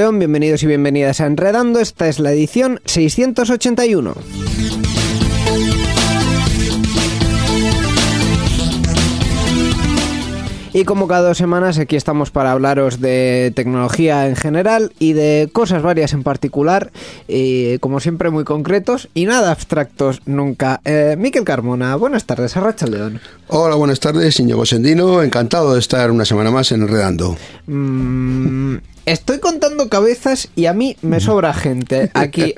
León, bienvenidos y bienvenidas a Enredando. Esta es la edición 681. Y como cada dos semanas, aquí estamos para hablaros de tecnología en general y de cosas varias en particular, y como siempre muy concretos y nada abstractos nunca. Eh, Miquel Carmona, buenas tardes, a Rachel León. Hola, buenas tardes, Íñigo Sendino. Encantado de estar una semana más en Enredando. Mm, estoy contando cabezas y a mí me sobra gente aquí.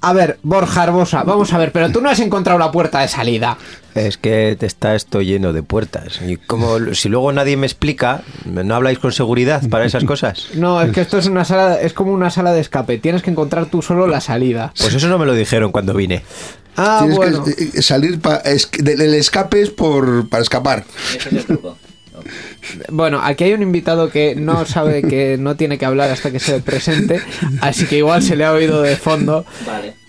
A ver, Borja Arbosa, vamos a ver, pero tú no has encontrado la puerta de salida. Es que te está esto lleno de puertas. Y como si luego nadie me explica, ¿no habláis con seguridad para esas cosas? No, es que esto es una sala, es como una sala de escape. Tienes que encontrar tú solo la salida. Pues eso no me lo dijeron cuando vine. Ah, Tienes bueno. que eh, salir pa- es- del el escape es por, para escapar. Bueno, aquí hay un invitado que no sabe que no tiene que hablar hasta que se presente, así que igual se le ha oído de fondo. Vale.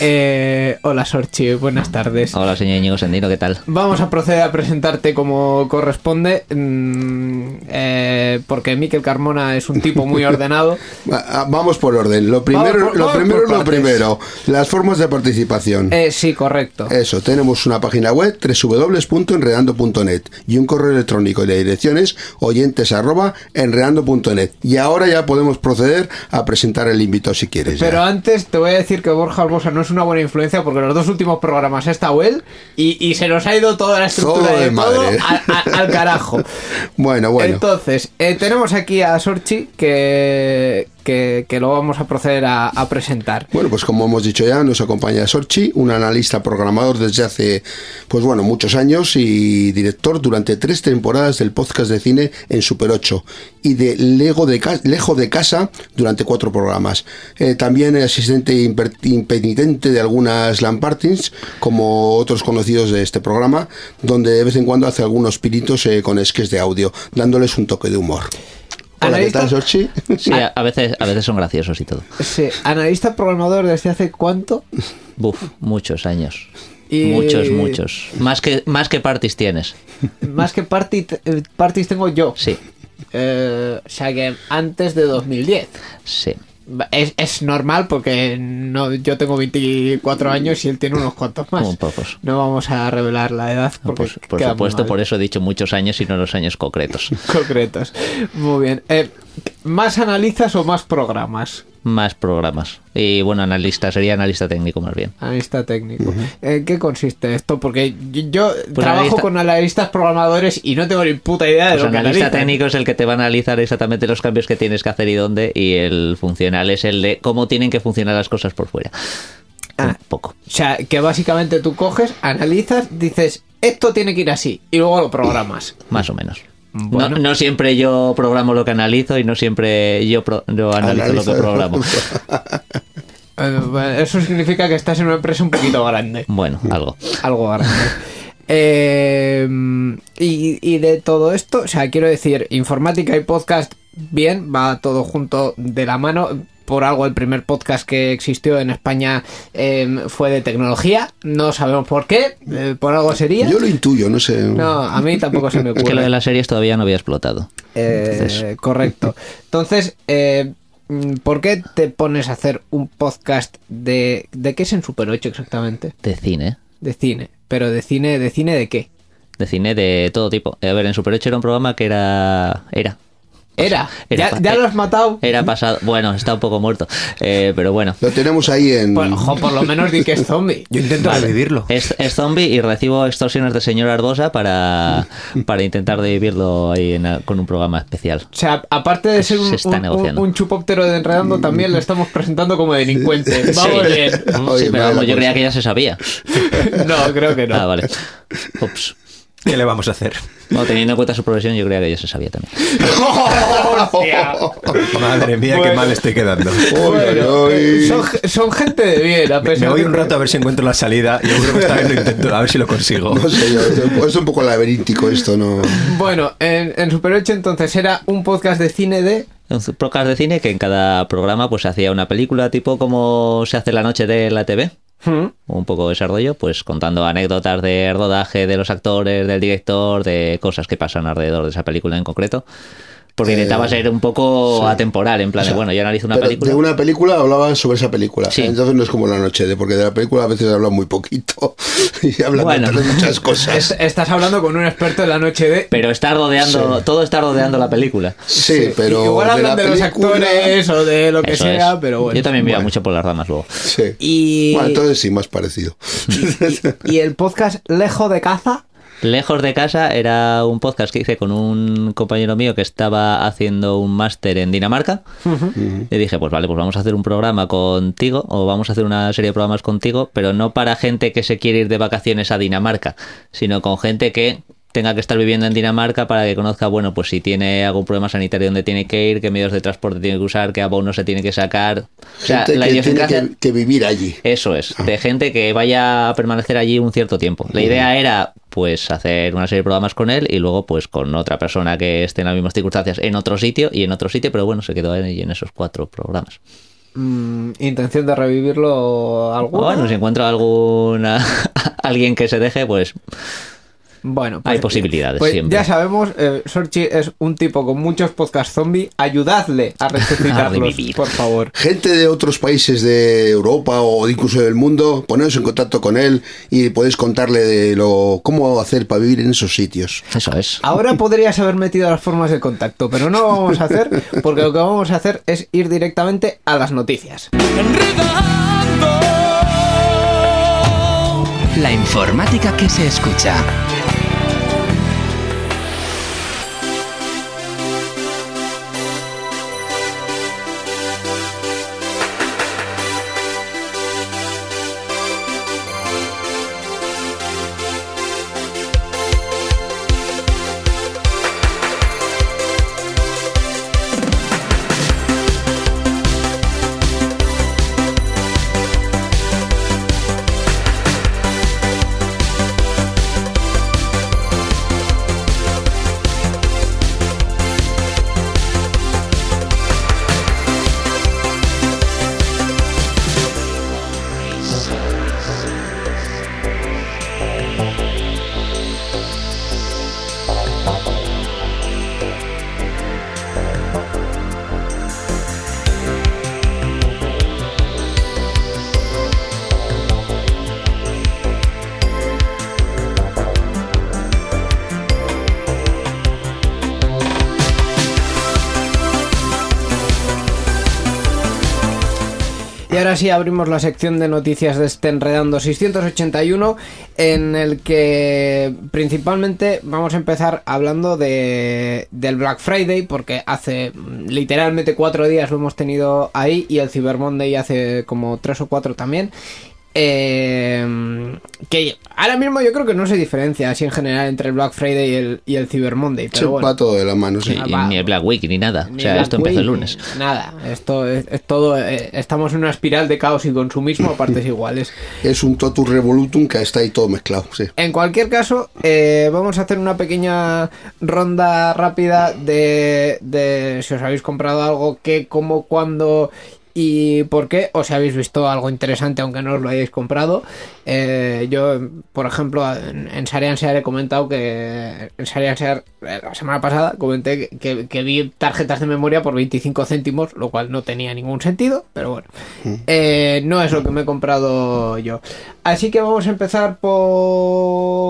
Eh, hola Sorchi, buenas tardes. Hola, señor Íñigo Sendino, ¿qué tal? Vamos a proceder a presentarte como corresponde, mm, eh, porque Miquel Carmona es un tipo muy ordenado. Ah, Vamos por orden. Lo primero, por- lo primero lo primero. Las formas de participación. Eh, sí, correcto. Eso, tenemos una página web www.enredando.net y un correo electrónico y la dirección es oyentes arroba enredando.net. Y ahora ya podemos proceder a presentar el invitado si quieres. ya. Pero antes te voy a decir que Borja No es una buena influencia porque los dos últimos programas ha estado él y, y se nos ha ido toda la estructura Todo de todo madre. a- a- al carajo. Bueno, bueno. Entonces, eh, tenemos aquí a Sorchi que, que, que lo vamos a proceder a, presentar. Bueno, pues como hemos dicho ya, nos acompaña Sorchi, un analista programador desde hace, pues bueno, muchos años y director durante tres temporadas del podcast de cine en Super 8 y de Lego de, Lejo de Casa durante cuatro programas. Eh, también asistente impenitente de algunas Lampartins, como otros conocidos de este programa, donde de vez en cuando hace algunos piritos eh, con esques de audio, dándoles un toque de humor. Hola, ¿qué tal? Sí, a, a veces, a veces son graciosos y todo. Sí, analista programador desde hace cuánto? Buf, muchos años. Y- Muchos, muchos. Más que, más que parties tienes. Más que party, eh, parties tengo yo. Sí, Eh, o sea que antes de 2010. sí. Es, es normal porque no, yo tengo 24 años y él tiene unos cuantos más. Pocos. No vamos a revelar la edad porque por por supuesto, por eso he dicho muchos años y no los años concretos. concretos. Muy bien. Eh, ¿Más analizas o más programas? Más programas. Y bueno, analista, sería analista técnico más bien. Analista técnico. ¿En qué consiste esto? Porque yo, yo trabajo analista- con analistas programadores y no tengo ni puta idea de Pues lo que analista analizan. técnico es el que te va a analizar exactamente los cambios que tienes que hacer y dónde, y el funcional es el de cómo tienen que funcionar las cosas por fuera. Ah. Un poco. O sea, que básicamente tú coges, analizas, dices, esto tiene que ir así, y luego lo programas. Más o menos. No, Bueno. no siempre yo programo lo que analizo y no siempre yo, pro- yo analizo lo que programo. Eh, Eso significa que estás en una empresa un poquito grande. Bueno, algo. Algo grande. Eh, y, y de todo esto, o sea, quiero decir, informática y podcast, bien, va todo junto de la mano. Por algo, el primer podcast que existió en España eh, fue de tecnología. No sabemos por qué, eh, por algo sería. Yo lo intuyo, no sé. No, a mí tampoco se me Es ocurre. que lo de las series todavía no había explotado. Eh, Entonces- correcto. Entonces, eh, ¿por qué te pones a hacer un podcast de... ¿De qué es en Super 8 exactamente? De cine. De cine. Pero de cine, ¿de cine de qué? De cine de todo tipo. A ver, en Super 8 era un programa que era. Era. Era. Era ya, ya eh, lo has matado. Era pasado. Bueno, está un poco muerto. Eh, pero bueno. Lo tenemos ahí en. Pues, ojo, por lo menos di que es zombie. Yo intento Vale. revivirlo. Es, es zombie y recibo extorsiones de señor Ardosa para, para intentar revivirlo ahí en- con un programa especial. O sea, aparte de ser un, Se está un- un- un chupóptero de enredando, también lo estamos presentando como delincuente. Vamos Sí. bien. Oye, Sí, pero vale, yo creía que ya se sabía. No, creo que no. Ah, vale. Ups. ¿Qué le vamos a hacer? Bueno, teniendo en cuenta su profesión, yo creía que ya se sabía también. Madre mía, Bueno. qué mal estoy quedando. Bueno, son, son gente de bien, a Me, pesar me voy de un rato a ver si encuentro la salida. Yo creo que esta vez lo intento, a ver si lo consigo. No sé, yo, es un poco laberíntico esto, ¿no? Bueno, en, en Super 8 entonces era un podcast de cine de... Un podcast de cine que en cada programa pues se hacía una película tipo como se hace la noche de la TV. Un poco de ese rollo, pues contando anécdotas de rodaje, de los actores, del director, de cosas que pasan alrededor de esa película en concreto. Porque Eh, intentaba ser un poco sí. atemporal, en plan de, bueno, yo analizo una Pero película. De una película hablaba sobre esa película. Sí. Entonces no es como la noche de, porque de la película a veces habla muy poquito. Y habla Bueno. de muchas cosas. Es- estás hablando con un experto de la noche de... Pero está rodeando, Sí. todo está rodeando la película. Sí, pero. Igual hablan la de, los película- actores o de lo que Eso sea, es. pero bueno. Yo también me iba Bueno. mucho por las ramas luego. Sí. Y, Bueno, entonces sí, más parecido. y el podcast Lejo de Caza. Lejos de casa era un podcast que hice con un compañero mío que estaba haciendo un máster en Dinamarca. Le dije, pues vale, pues vamos a hacer un programa contigo o vamos a hacer una serie de programas contigo, pero no para gente que se quiere ir de vacaciones a Dinamarca, sino con gente que tenga que estar viviendo en Dinamarca para que conozca, bueno, pues si tiene algún problema sanitario donde tiene que ir, qué medios de transporte tiene que usar, qué abono se tiene que sacar. O sea, Gente la que tiene que, que vivir allí. Eso es, de gente que vaya a permanecer allí un cierto tiempo. La idea era, pues, hacer una serie de programas con él y luego, pues, con otra persona que esté en las mismas circunstancias en otro sitio y en otro sitio, pero bueno, se quedó ahí en esos cuatro programas. Mm, intención de revivirlo alguna. Bueno, si encuentro alguna alguien que se deje, pues Bueno, Hay posibilidades pues siempre. Ya sabemos, eh, Sorchi es un tipo con muchos podcasts zombie. Ayudadle a A resucitarlos, revivir. por favor. Gente de otros países de Europa o incluso del mundo, poneros en contacto con él y podéis contarle de lo cómo hacer para vivir en esos sitios. eso es. Ahora podrías haber metido las formas de contacto, pero no lo vamos a hacer porque lo que vamos a hacer es ir directamente a las noticias. La informática que se escucha. Ahora sí abrimos la sección de noticias de este Enredando 681 en el que principalmente vamos a empezar hablando de, del Black Friday porque hace mm, literalmente cuatro días lo hemos tenido ahí y el Cyber Monday hace como tres o cuatro también. Eh, que ahora mismo yo creo que no se diferencia así en general entre el Black Friday y el, y el Cyber Monday. Pero Se bueno. va todo de la mano, sí. Y ni el Black Week ni nada. Ni o sea, Black esto empezó el lunes. Nada, esto es, es todo. eh, estamos en una espiral de caos y consumismo a partes iguales. Es un totus revolutum que está ahí todo mezclado, sí. En cualquier caso, eh, vamos a hacer una pequeña ronda rápida de, de si os habéis comprado algo, qué, cómo, cuándo y por qué, o si habéis visto algo interesante aunque no os lo hayáis comprado. Eh, yo, por ejemplo, en, en Sarian Sear he comentado que en Sarian Sear, eh, la semana pasada comenté que, que- que vi tarjetas de memoria por 25 céntimos, lo cual no tenía ningún sentido, pero bueno, Eh, no es lo que me he comprado yo. Así que vamos a empezar por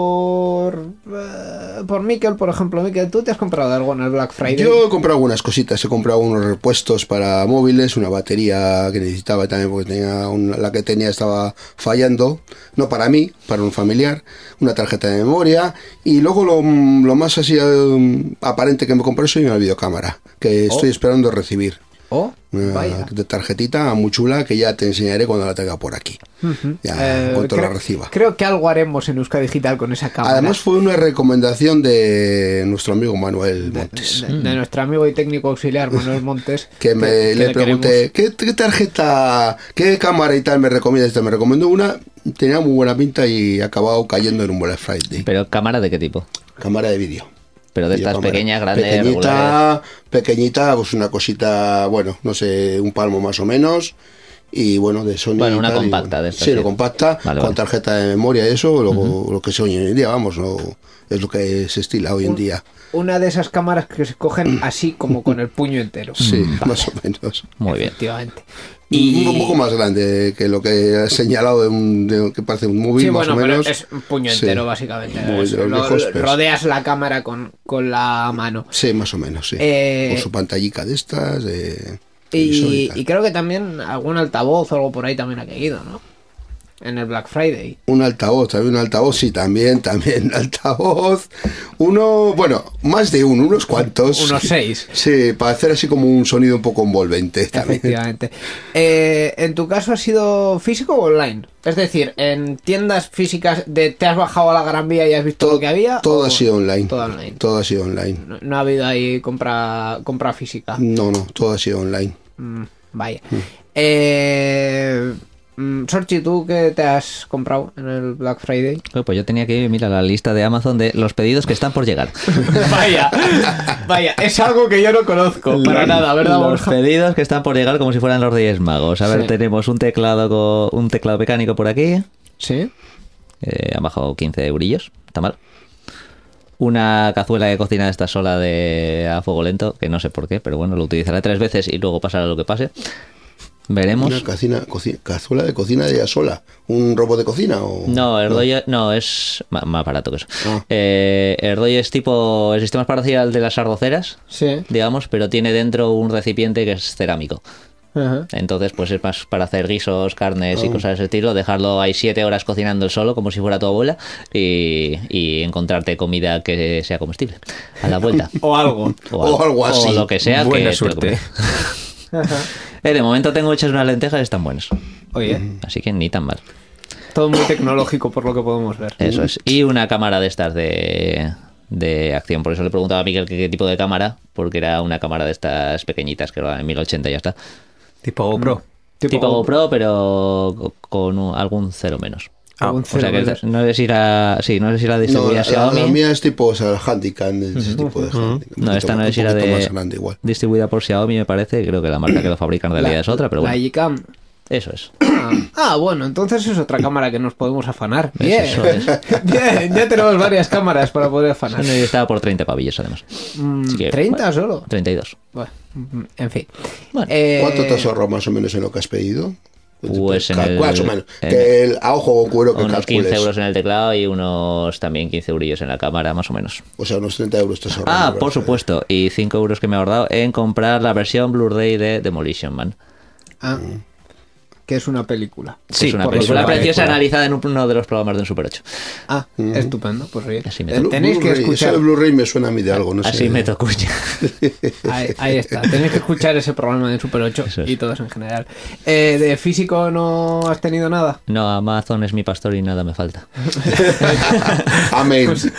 por Miquel, por ejemplo. Miquel, ¿tú te has comprado algo en el Black Friday? Yo he comprado algunas cositas, he comprado unos repuestos para móviles, una batería que necesitaba también porque tenía una- la que tenía estaba fallando, no para mí, para un familiar, una tarjeta de memoria y luego lo, lo más así eh, aparente que me compré es una videocámara que estoy esperando recibir. Oh, vaya. de tarjetita muy chula que ya te enseñaré cuando la tenga por aquí. Ya, Eh, creo, la reciba. creo que algo haremos en Euska Digital con esa cámara. Además fue una recomendación de nuestro amigo Manuel Montes. de, de nuestro amigo y técnico auxiliar Manuel Montes. que me que le pregunté. ¿qué, qué tarjeta, qué cámara y tal me recomiendas? Me recomendó una, tenía muy buena pinta y ha acabado cayendo en un Black Friday. Pero cámara de qué tipo? Cámara de vídeo. Pero de estas pequeñas, grandes, regulares. Pequeñita, pequeñita, pues una cosita, bueno, no sé, un palmo más o menos. Y bueno, de Sony. Bueno, una tal, compacta bueno, de estas, Sí, lo compacta, Vale, con vale. tarjeta de memoria y eso, lo, lo que se oye hoy en día, vamos, no, es lo que se estila hoy en día. Una de esas cámaras que se cogen así como con el puño entero. Sí, más o menos. Muy bien. Efectivamente. Y un poco más grande que lo que has señalado de un, de que parece un móvil, Sí, más bueno, o pero menos. es un puño Sí. entero, básicamente. Muy Es- de los lo- viejos, pero- rodeas la cámara con, con la mano. Sí, más o menos, sí. Eh, Con su pantallica de estas, televisor Y, y creo que también algún altavoz o algo por ahí también ha caído, ¿no? En el Black Friday. Un altavoz, también un altavoz, sí, también, también altavoz. Uno, bueno, más de uno, unos cuantos. Unos seis. Sí, para hacer así como un sonido un poco envolvente también. Efectivamente. Eh, ¿En tu caso ha sido físico o online? Es decir, en tiendas físicas de te has bajado a la Gran Vía y has visto lo que había. Todo ha sido online. Todo online. Todo ha sido online. No, no ha habido ahí compra, compra física. No, no, todo ha sido online. Mm, vaya. Eh, mm, Sorchi, ¿tú qué te has comprado en el Black Friday? Pues yo tenía que ir, mira, la lista de Amazon de los pedidos que están por llegar. vaya, vaya, es algo que yo no conozco para nada, ¿verdad, Los Borja? pedidos que están por llegar como si fueran los Reyes Magos. A ver, Sí. tenemos un teclado un teclado mecánico por aquí. Sí. Eh, han bajado 15 eurillos. Está mal. Una cazuela de cocina de esta sola de a fuego lento, que no sé por qué, pero bueno, lo utilizaré tres veces y luego pasará lo que pase. Veremos. Una cocina, coci- cazuela de cocina de ella sola. ¿Un robot de cocina? O... No, el rollo no es ma- más, barato que eso. Ah. Eh, el rollo es tipo, el sistema es parecido al de las arroceras, Sí. digamos, pero tiene dentro un recipiente que es cerámico. Ajá. Entonces, pues es más para hacer guisos, carnes y cosas de ese estilo, dejarlo ahí siete horas cocinando solo, como si fuera tu abuela, y, y encontrarte comida que sea comestible a la vuelta. O algo. O algo así. O lo que sea. Buena que suerte. Eh, de momento tengo hechas unas lentejas y están buenas. Oye, Así que ni tan mal. todo muy tecnológico por lo que podemos ver. Eso es. Y una cámara de estas de, de acción. Por eso le preguntaba a Miguel qué tipo de cámara, porque era una cámara de estas pequeñitas que era en 1080 y ya está. Tipo GoPro. Tipo, GoPro, pero co- con un- algún cero menos. Algún O sea cero que menos. no sé si la, sí, no sé si la No, distribuía la, la- Xiaomi. la mía es tipo o sea, el handicap, ese tipo de. Un No, esta no es si poquito de más grande igual. distribuida por Xiaomi, me parece. Creo que la marca que lo fabrican en realidad es otra, pero La bueno. Gcam. Eso es. Ah, ah, bueno, entonces es otra cámara que nos podemos afanar. Bien. Eso es. Bien, ya tenemos varias cámaras para poder afanar. Y estaba por 30 pavillos además. Mm, que, 30 bueno, solo. 32. Bueno, mm, en fin. Bueno. Eh, ¿Cuánto te has ahorrado más o menos en lo que has pedido? Pues en Cal- el- más o menos. en- que el, a ojo con cuero que Unos 15 calcules. euros en el teclado y unos también 15 eurillos en la cámara, más o menos. O sea, unos 30 euros te has ahorrado. Ah, ¿verdad? por supuesto. Y 5 euros que me he ahorrado en comprar la versión Blu-ray de Demolition Man. ah, que es una película. Sí, es una película preciosa analizada en uno de los programas de un Super 8. Ah, estupendo, pues oye. Así me Eh. Tenéis que escuchar. Eso de Blu-ray me suena a mí de algo, no sé. Así me tocó ya. Ahí, ahí está, tenéis que escuchar ese programa de Super 8 Eso es. y todos en general. Eh, ¿De físico no has tenido nada? No, Amazon es mi pastor y nada me falta. Amén. Pues,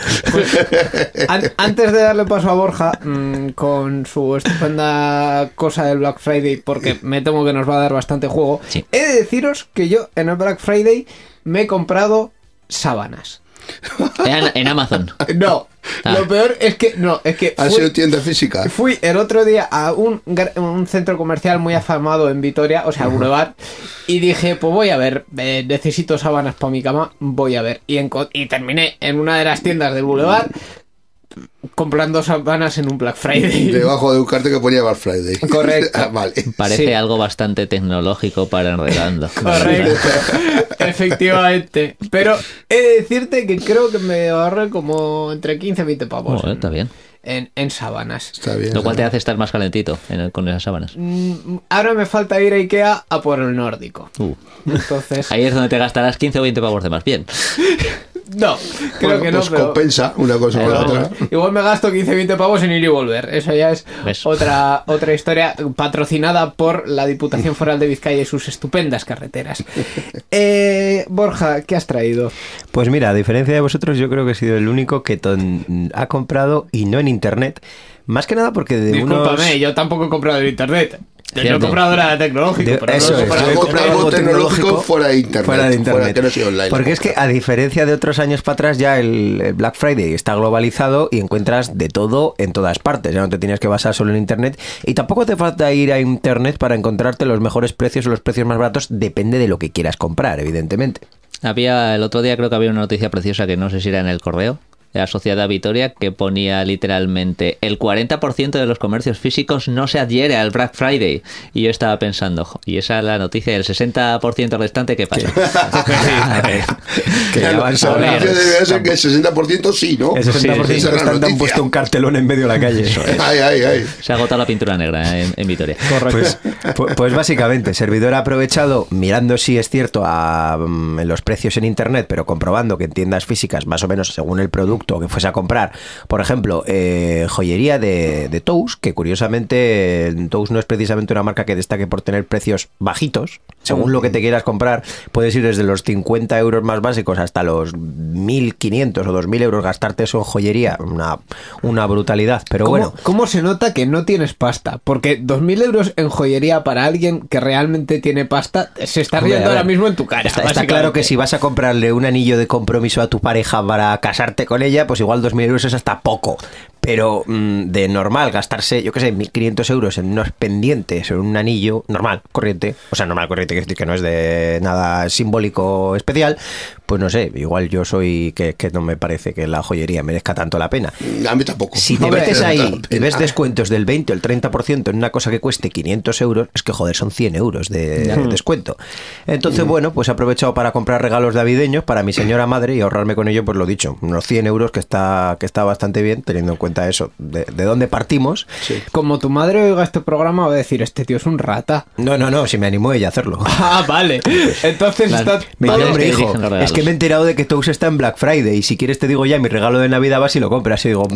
An- antes de darle paso a Borja mm, con su estupenda cosa del Black Friday, porque me temo que nos va a dar bastante juego, Sí. He de deciros que yo en el Black Friday me he comprado sábanas. En, en Amazon. No, Ah. lo peor es que no, es que ¿Ha fui- sido tienda física? Fui el otro día a un, un centro comercial muy afamado en Vitoria, o sea, Boulevard, y dije, pues voy a ver, eh, necesito sábanas para mi cama, voy a ver. Y terminé en una de las tiendas del Boulevard comprando sábanas en un Black Friday. Debajo de un cartel que ponía Black Friday. Correcto. Ah, vale. Parece Sí. algo bastante tecnológico para enredando. Correcto, efectivamente. Pero he de decirte que creo que me ahorré como entre 15 y 20 pavos Joder, está bien. en, en sábanas. Está bien. Lo cual te hace estar más calentito en el- con esas sábanas. Mm, Ahora me falta ir a Ikea a por el nórdico. Uh. Entonces, Ahí es donde te gastarás 15 o 20 pavos de más. Bien. No, creo Bueno, que no, pues pero- compensa una cosa con la otra. Igual me gasto 15-20 pavos en ir y volver. Eso ya es ¿Ves? otra, otra historia patrocinada por la Diputación Foral de Vizcaya y sus estupendas carreteras. Eh, Borja, ¿qué has traído? Pues mira, a diferencia de vosotros, yo creo que he sido el único que ton- ha comprado y no en internet. Más que nada porque de Discúlpame, unos... yo tampoco he comprado en internet. Yo he Cierto. comprado nada tecnológico. De- pero no eso he es, comprado- yo he Algo- comprado algo algo tecnológico fuera de internet, fuera de fuera internet. que no sea online. Porque es que a diferencia de otros años para atrás ya el, el Black Friday está globalizado y encuentras de todo en todas partes, ya no te tienes que basar solo en internet y tampoco te falta ir a internet para encontrarte los mejores precios o los precios más baratos, depende de lo que quieras comprar, evidentemente. Había el otro día creo que había una noticia preciosa que no sé si era en el correo de la Sociedad Vitoria que ponía literalmente el 40% de los comercios físicos no se adhiere al Black Friday y yo estaba pensando "Jo, y esa es la noticia del 60% restante que pasa Que ya van debería ser que el 60% sí, ¿no? El 60% Esa es la restante han puesto un cartelón en medio de la calle. Ay, ay, ay. se ha agotado la pintura negra en, en Vitoria. Pues, pu- pues básicamente, servidor ha aprovechado, mirando si es cierto a, mm, en los precios en internet, pero comprobando que en tiendas físicas, más o menos según el producto que fuese a comprar, por ejemplo, eh, joyería de, de Tous, que curiosamente Tous no es precisamente una marca que destaque por tener precios bajitos, según lo que te quieras comprar, puedes ir desde los 50 euros más básicos hasta los 1.500 o 2.000 euros, gastarte eso en joyería, una, una brutalidad, pero ¿Cómo, bueno. cómo se nota que no tienes pasta? Porque 2.000 euros en joyería para alguien que realmente tiene pasta se está riendo ahora mismo en tu cara. Está, claro que si vas a comprarle un anillo de compromiso a tu pareja para casarte con ella, pues igual 2.000 euros es hasta poco. Pero mm, de normal gastarse, yo qué sé, 1.500 euros en unos pendientes en un anillo normal, corriente, o sea, normal, corriente, que no es de nada simbólico especial, pues no sé, igual yo soy que, que no me parece que la joyería merezca tanto la pena. A mí tampoco. Si te metes ahí y ves descuentos del 20 o el 30% en una cosa que cueste 500 euros, es que joder, son 100 euros de, de descuento. Entonces, bueno, pues he aprovechado para comprar regalos navideños para mi señora madre y ahorrarme con ello, pues lo dicho, unos 100 euros que está, que está bastante bien, teniendo en cuenta eso, de, de dónde partimos. Como tu madre oiga este programa va a decir, este tío es un rata. No, no, no, si me animó ella a hacerlo. Ah, vale. Entonces Las- está... Hombre, que hijo, dirigen los regalos". es que me he enterado de que Tous está en Black Friday y si quieres te digo ya, mi regalo de Navidad vas y lo compras. Y digo,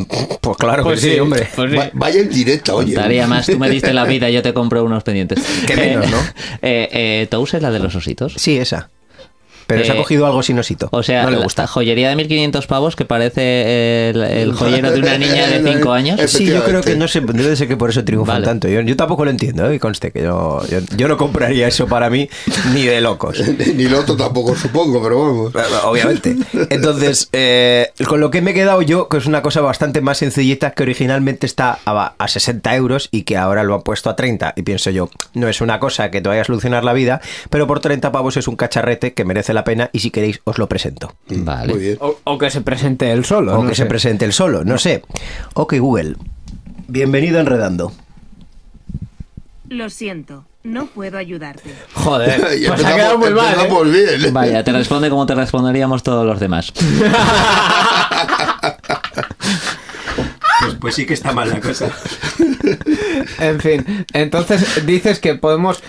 pues claro Pues que sí, hombre. Pues sí. Va- Vaya en directa, oye. Contaría más, tú me diste la vida, yo te compro unos pendientes. Qué menos, ¿no? Eh, eh, ¿Tous es la de los ositos? Sí, esa. Pero se ha Eh, cogido algo sin osito. O sea, no le gusta. la joyería de 1500 pavos que parece el, el joyero de una niña de 5 años. Sí, yo creo que no sé, debe ser que por eso triunfan Vale. tanto. Yo, yo tampoco lo entiendo, ¿eh? conste que yo, yo, yo no compraría eso para mí ni de locos. Ni lo otro tampoco, supongo, pero vamos. Obviamente. Entonces, eh, con lo que me he quedado yo, que es una cosa bastante más sencillita, que originalmente está a, a 60 euros y que ahora lo han puesto a 30. Y pienso yo, no es una cosa que te vaya a solucionar la vida, pero por 30 pavos es un cacharrete que merece la pena y si queréis os lo presento. Vale. Muy bien. O, o que se presente él solo. O no que sé. se presente el solo, no sé. Ok, Google. Bienvenido a Enredando. Lo siento, no puedo ayudarte. Joder, pues ha quedado muy mal. ¿eh? bien. Vaya, te responde como te responderíamos todos los demás. Pues, pues sí que está mal la cosa. En fin, entonces dices que podemos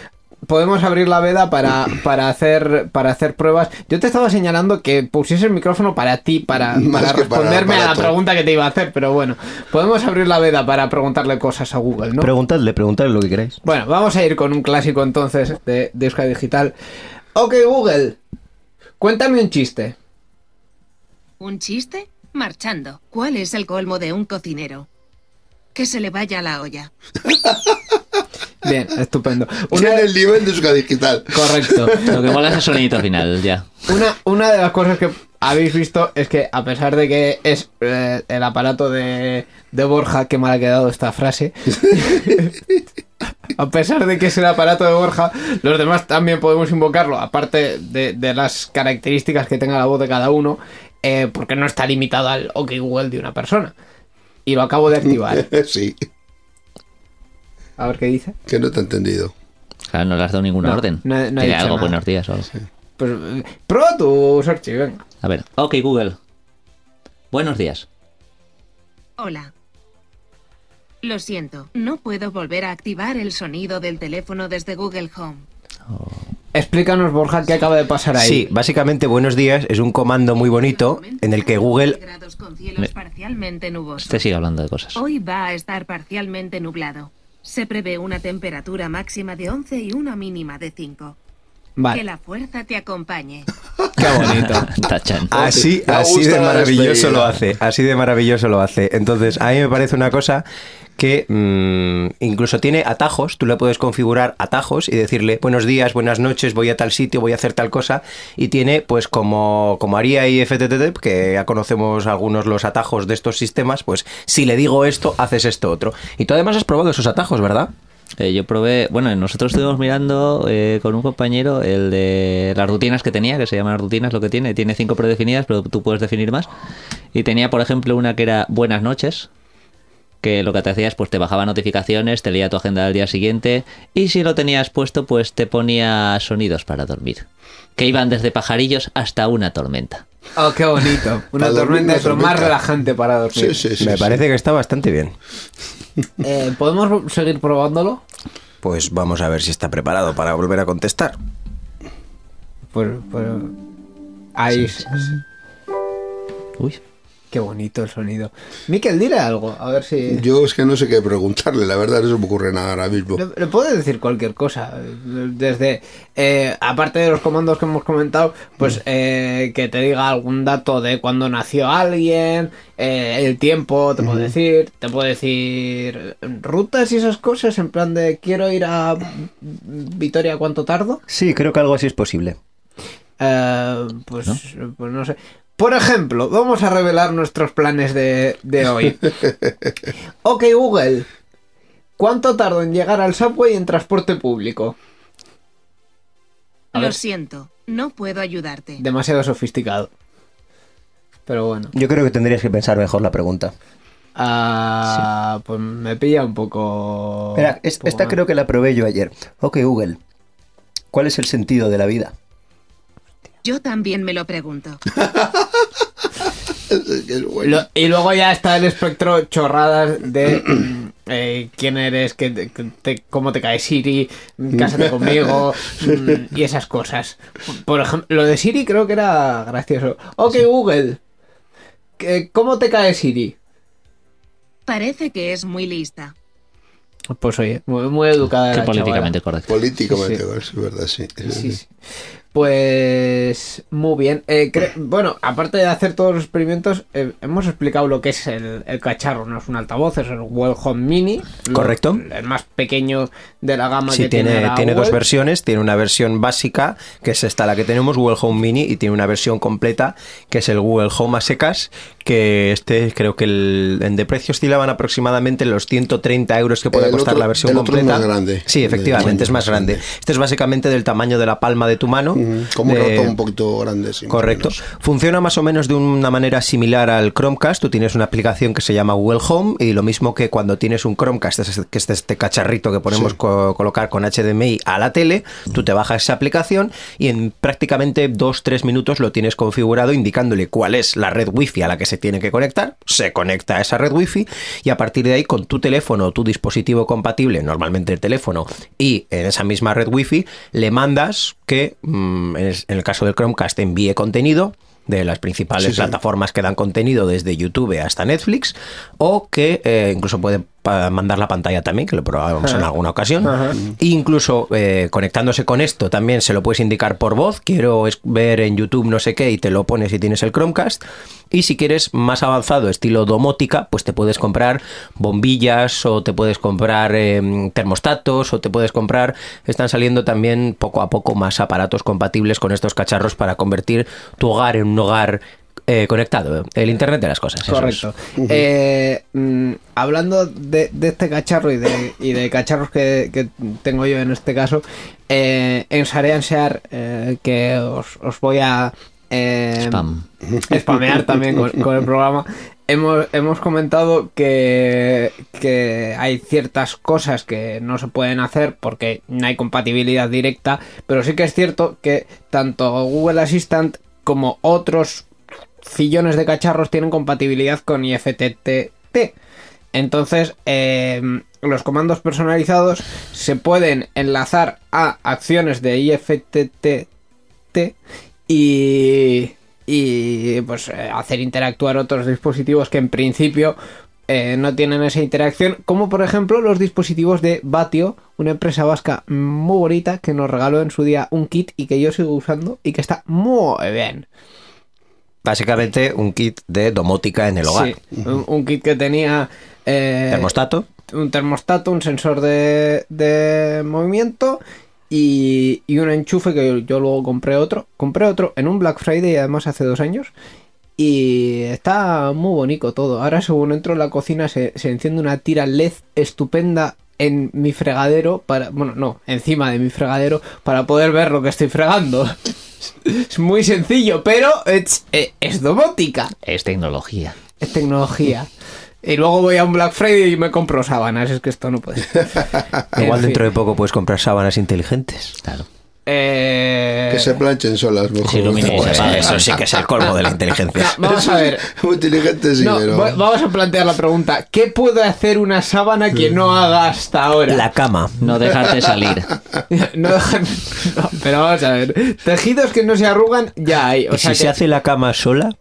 podemos abrir la veda para, para hacer para hacer pruebas. Yo te estaba señalando que pusiese el micrófono para ti, para, para responderme a la pregunta que te iba a hacer, pero bueno, podemos abrir la veda para preguntarle cosas a Google, ¿no? Preguntadle, preguntadle lo que queráis. Bueno, vamos a ir con un clásico entonces de, de Euskadi Digital. Ok, Google, cuéntame un chiste. ¿Un chiste? Marchando. ¿Cuál es el colmo de un cocinero? Que se le vaya la olla. Bien, estupendo. Una, Tiene el nivel de su digital. correcto. Lo que mola es el sonidito final, ya. Una, una de las cosas que habéis visto es que a pesar de que es eh, el aparato de, de Borja, que mal ha quedado esta frase, a pesar de que es el aparato de Borja, los demás también podemos invocarlo, aparte de, de las características que tenga la voz de cada uno, eh, porque no está limitado al OK Google de una persona. Y lo acabo de activar. sí, A ver qué dice. que no te he entendido. Claro, no le has dado ninguna No, orden. no no algo, nada. buenos días o algo. Pues eh, prueba tu Sorchi, venga. A ver, ok Google. Buenos días. Hola. Lo siento, no puedo volver a activar el sonido del teléfono desde Google Home. Explícanos, Borja, qué acaba de pasar ahí. Sí, básicamente buenos días es un comando muy bonito en el que Google... Con cielos Me- parcialmente nubosos. Usted sigue hablando de cosas. Hoy va a estar parcialmente nublado. Se prevé una temperatura máxima de 11 y una mínima de 5. Que Vale, la fuerza te acompañe. qué bonito. Tachan. Así, así de maravilloso lo hace, así de maravilloso lo hace. Entonces, a mí me parece una cosa que mm, incluso tiene atajos, tú le puedes configurar atajos y decirle buenos días, buenas noches, voy a tal sitio, voy a hacer tal cosa y tiene pues como, como haría IFTTT, que ya conocemos algunos los atajos de estos sistemas, pues si le digo esto, haces esto otro. Y tú además has probado esos atajos, ¿verdad? Eh, yo probé, bueno, nosotros estuvimos mirando eh, con un compañero el de las rutinas que tenía, que se llaman rutinas lo que tiene, tiene cinco predefinidas, pero tú puedes definir más. Y tenía, por ejemplo, una que era buenas noches, que lo que te hacía es pues te bajaba notificaciones, te leía tu agenda del día siguiente, y si lo tenías puesto, pues te ponía sonidos para dormir, que iban desde pajarillos hasta una tormenta. Oh, qué bonito. Una tormenta es lo más relajante para dormir. Sí, sí, sí. me sí. parece que está bastante bien. Eh, ¿Podemos seguir probándolo? Pues vamos a ver si está preparado para volver a contestar. Pues, pues ahí. Uy, Qué bonito el sonido. Miquel, dile algo, a ver si. Yo es que no sé qué preguntarle, la verdad, no se me ocurre nada ahora mismo. Le, le puedes decir cualquier cosa. Desde. eh, aparte de los comandos que hemos comentado, pues eh, que te diga algún dato de cuando nació alguien, eh, el tiempo, te puede decir. Te puede decir rutas y esas cosas, en plan de quiero ir a Vitoria, ¿cuánto tardo? Sí, creo que algo así es posible. Eh, pues, pues no sé. Por ejemplo, vamos a revelar nuestros planes de, de hoy. ok, Google. ¿Cuánto tardo en llegar al subway en transporte público? A Lo ver. siento, no puedo ayudarte. Demasiado sofisticado. Pero bueno. Yo creo que tendrías que pensar mejor la pregunta. Ah, Pues me pilla un poco. Espera, es- un poco esta mal. creo que la probé yo ayer. Ok, Google. ¿Cuál es el sentido de la vida? Yo también me lo pregunto. Bueno. Y luego ya está el espectro chorradas de eh, quién eres, que te- que te- cómo te cae Siri, mm, cásate conmigo mm, y esas cosas. Por ejemplo, lo de Siri creo que era gracioso. Ok, Google, ¿qué- ¿cómo te cae Siri? Parece que es muy lista. Pues oye, muy, muy educada. qué la políticamente correcto. Políticamente, Sí, es verdad, sí. chavala. Sí, sí. Pues muy bien. Eh, cre- bueno, aparte de hacer todos los experimentos, eh, hemos explicado lo que es el, el cacharro. No es un altavoz, es el Well Home Mini. lo- Correcto. el más pequeño de la gama Sí, que tiene, tiene, la tiene dos Well. versiones. Tiene una versión básica, que es esta la que tenemos, Google Home Mini, y tiene una versión completa, que es el Google Home a secas, que este creo que el, en de precio oscilaban aproximadamente los 130 euros que puede El costar otro- la versión el otro es completa. más grande. Sí, efectivamente, es más grande. Este es básicamente del tamaño de la palma de tu mano. Como un ratón un poquito grande, sí. Correcto. Funciona más o menos de una manera similar al Chromecast. Tú tienes una aplicación que se llama Google Home y lo mismo que cuando tienes un Chromecast, que es este cacharrito que podemos Sí. co- colocar con HDMI a la tele, tú te bajas esa aplicación y en prácticamente 2-3 minutos lo tienes configurado indicándole cuál es la red wifi a la que se tiene que conectar, se conecta a esa red wifi y a partir de ahí con tu teléfono o tu dispositivo compatible, normalmente el teléfono, y en esa misma red wifi le mandas que mm, en es- en el caso del Chromecast envíe contenido de las principales Sí, sí. plataformas que dan contenido desde YouTube hasta Netflix o que eh, incluso puede pa- mandar la pantalla también, que lo probábamos en alguna ocasión. E incluso eh, conectándose con esto también se lo puedes indicar por voz. Quiero ver en YouTube no sé qué y te lo pones si tienes el Chromecast. Y si quieres más avanzado, estilo domótica, pues te puedes comprar bombillas o te puedes comprar eh, termostatos o te puedes comprar... Están saliendo también poco a poco más aparatos compatibles con estos cacharros para convertir tu hogar en un hogar eh, conectado. El Internet de las cosas. es. Correcto. Eh, mm, hablando de, de este cacharro y de, y de cacharros que, que tengo yo en este caso, eh, en Sarean Share, eh, que os, os voy a eh, Spam. spamear también con, con el programa, hemos, hemos comentado que, que hay ciertas cosas que no se pueden hacer porque no hay compatibilidad directa, pero sí que es cierto que tanto Google Assistant como otros fillones de cacharros tienen compatibilidad con IFTTT. Entonces, eh, los comandos personalizados se pueden enlazar a acciones de IFTTT y, y pues eh, hacer interactuar otros dispositivos que en principio eh, no tienen esa interacción, como por ejemplo los dispositivos de Batio, una empresa vasca muy bonita que nos regaló en su día un kit y que yo sigo usando y que está muy bien. Básicamente un kit de domótica en el hogar. Sí, un, un kit que tenía eh, Termostato. un termostato, un sensor de, de movimiento y, y un enchufe que yo, yo luego compré otro. Compré otro en un Black Friday además hace dos años y está muy bonito todo. Ahora según entro en la cocina se, se enciende una tira LED estupenda en mi fregadero para bueno no encima de mi fregadero para poder ver lo que estoy fregando es muy sencillo pero es, eh, es domótica Es tecnología. es tecnología. Y luego voy a un Black Friday y me compro sábanas. Es que esto no puede ser. En Igual fin. dentro de poco puedes comprar sábanas inteligentes. Claro. Eh, Que se planchen solas, mejor. se ilumine eso sí que es el colmo de la inteligencia. no, vamos a ver. Muy inteligente, sí, No, pero. va- vamos a plantear la pregunta. ¿Qué puede hacer una sábana que no haga hasta ahora? La cama. No dejarte salir. No no, pero vamos a ver. Tejidos que no se arrugan, ya hay. O ¿Y sea si que- se hace la cama sola?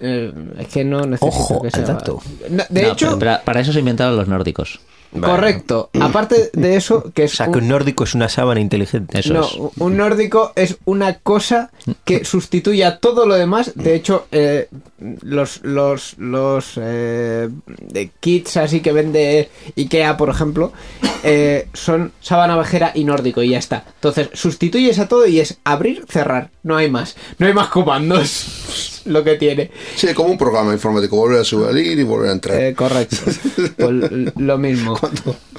eh, es que no necesito Ojo, que al sea- dato. No, De No, hecho, para eso se inventaron los nórdicos. Correcto. Aparte de eso, que O es sea, un- que un nórdico es una sábana inteligente. Eso no, es. un nórdico es una cosa que sustituye a todo lo demás. De hecho, eh, los, los, los eh, de kits así que vende Ikea, por ejemplo, eh, son sábana vejera y nórdico y ya está. Entonces, sustituyes a todo y es abrir, cerrar. No hay más. No hay más comandos. Lo que tiene. Sí, como un programa informático, volver a subir y volver a entrar. Eh, correcto. Pues lo mismo.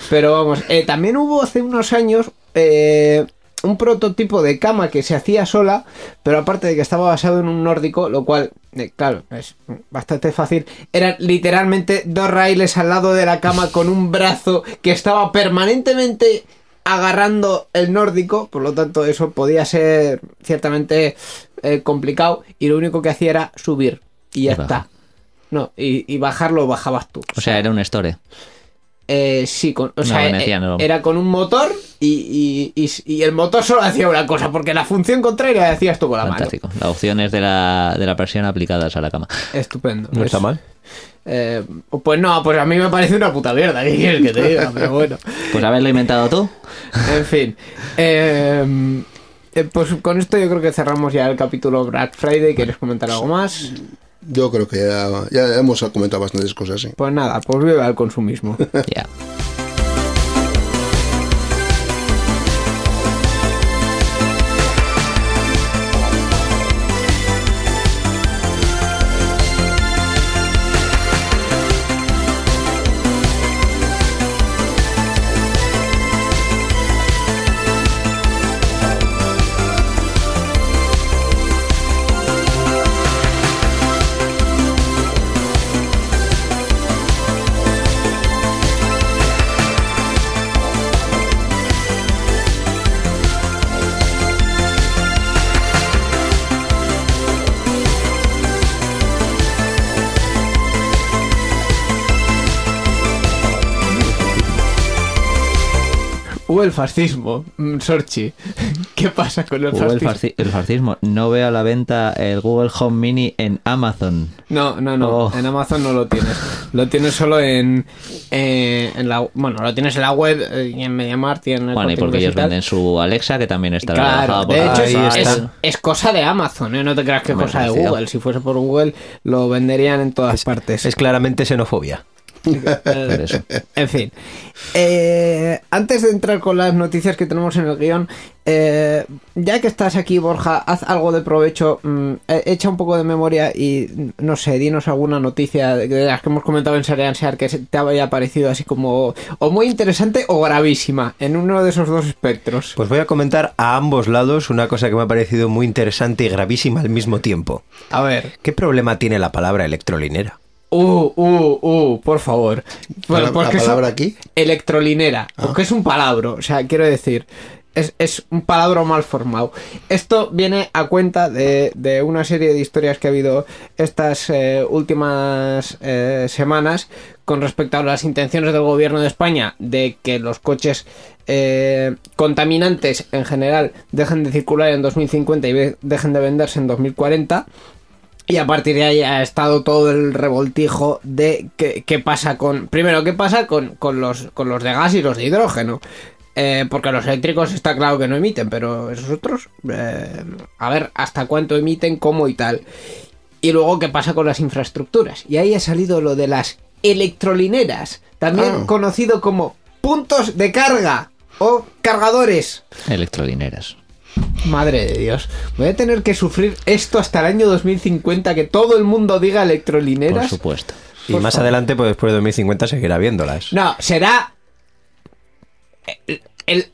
Pero vamos, eh, también hubo hace unos años eh, un prototipo de cama que se hacía sola, pero aparte de que estaba basado en un nórdico, lo cual, eh, claro, es bastante fácil. Eran literalmente dos raíles al lado de la cama con un brazo que estaba permanentemente agarrando el nórdico, por lo tanto eso podía ser ciertamente eh, complicado y lo único que hacía era subir y ya Y está. No, y, y bajarlo bajabas tú. O sea, era un store. Eh, sí, con, o No, sea, eh, no. era con un motor y, y- y- y el motor solo hacía una cosa, porque la función contraria la hacías tú con la Fantástico. La opción es de la, de la presión aplicadas a la cama. mano. Estupendo. No está Es- mal. eh, pues no, pues a mí me parece una puta mierda, ¿qué quieres que te diga? Pero bueno. Pues haberlo inventado tú. En fin. Eh, eh, pues con esto yo creo que cerramos ya el capítulo Black Friday. ¿Quieres comentar algo más? Yo creo que ya, ya hemos comentado bastantes cosas, sí. Pues nada, pues viva el consumismo. Ya. El fascismo, mm, Sorchi. ¿Qué pasa con el fascismo? fasci- el fascismo. No veo a la venta el Google Home Mini en Amazon. No, no, no. Oh. En Amazon no lo tienes. Lo tienes solo en, eh, en la. Bueno, lo tienes en la web eh, y en MediaMart y en el Bueno, y porque ellos venden su Alexa, que también está Claro, por de hecho ahí es, es- cosa de Amazon, ¿eh? no te creas que es cosa de. Google. Si fuese por Google, lo venderían en todas partes. Es claramente xenofobia. Eso. En fin. Eh, antes de entrar con las noticias que tenemos en el guion, eh, ya que estás aquí, Borja, haz algo de provecho, mm, eh, echa un poco de memoria y, no sé, dinos alguna noticia de las que hemos comentado en Serian Sear que te haya parecido así como o muy interesante o gravísima, en uno de esos dos espectros. Pues voy a comentar a ambos lados una cosa que me ha parecido muy interesante y gravísima al mismo tiempo. A ver. ¿Qué problema tiene la palabra electrolinera? Uh, uh, uh, por favor. ¿La- pues la palabra aquí? Electrolinera. Ah. Porque es un palabra. O sea, quiero decir. Es, es un palabra mal formado. Esto viene a cuenta de, de una serie de historias que ha habido estas eh, últimas eh, semanas con respecto a las intenciones del gobierno de España de que los coches eh, contaminantes en general dejen de circular en 2050 y dejen de venderse en 2040. Y a partir de ahí ha estado todo el revoltijo de qué, qué pasa con. Primero, qué pasa con, con los, con los de gas y los de hidrógeno. Eh, porque los eléctricos está claro que no emiten, pero esos otros. eh, a ver hasta cuánto emiten, cómo y tal. Y luego qué pasa con las infraestructuras. Y ahí ha salido lo de las electrolineras, también Ah. conocido como puntos de carga o cargadores. Electrolineras. Madre de Dios. Voy a tener que sufrir esto hasta el año 2050, que todo el mundo diga Por electrolineras. supuesto. Y Por más favor. adelante, pues después de 2050, seguirá viéndolas. No, será el,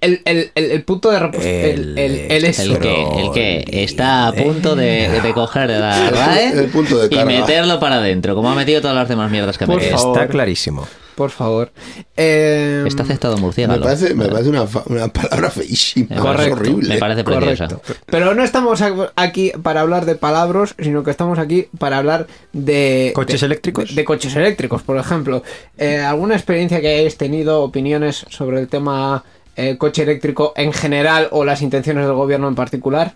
el, el, el, punto de reposo. El, El- el, el eso. El que, el que está a punto de, de coger la RAE El punto de y meterlo para adentro, como ha metido todas las demás mierdas que ha Por metido. Está clarísimo. Por favor. Eh, Está aceptado Me murciélago. parece, me parece una, palabra feísima. Me es parece- horrible. Me parece preciosa. Correcto. Pero no estamos aquí para hablar de palabras, sino que estamos aquí para hablar de... ¿Coches de- eléctricos? De, de coches eléctricos, por ejemplo. Eh, ¿Alguna experiencia que hayáis tenido, opiniones sobre el tema eh, coche eléctrico en general o las intenciones del gobierno en particular?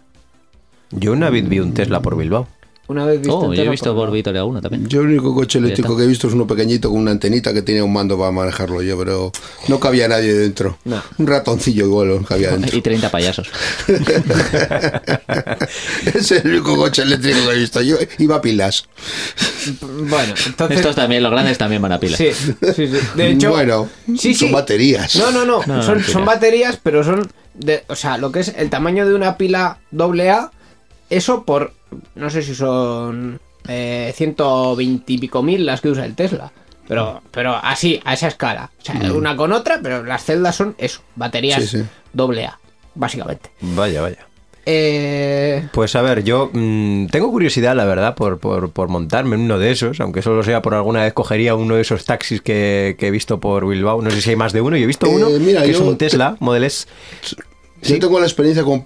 Yo una vez vi un Tesla por Bilbao. Una vez visto Oh, yo he visto por- Vitoria 1 también. Yo el único coche eléctrico que he visto es uno pequeñito con una antenita que tiene un mando para manejarlo yo, pero no cabía nadie dentro. No. Un ratoncillo igual no cabía dentro. Y 30 payasos. es el único coche eléctrico que he visto. Yo iba a pilas. Bueno, entonces... Estos también, los grandes también van a pilas. Sí, sí, sí. De hecho, bueno, sí, son sí. baterías. No, no, no. No, son, no, son pilas. baterías, pero son. De, o sea, lo que es el tamaño de una pila AA, eso por. No sé si son. Eh, 120 y pico mil las que usa el Tesla. Pero, pero así, a esa escala. O sea, una con otra, pero las celdas son eso, baterías Sí, sí. AA, básicamente. Vaya, vaya. Eh, Pues a ver, yo mm, tengo curiosidad, la verdad, por, por, por montarme en uno de esos, aunque solo sea por alguna vez cogería uno de esos taxis que, que he visto por Bilbao. No sé si hay más de uno. Yo he visto Eh, uno mira, que es un Tesla Model S. Yo tengo la experiencia con-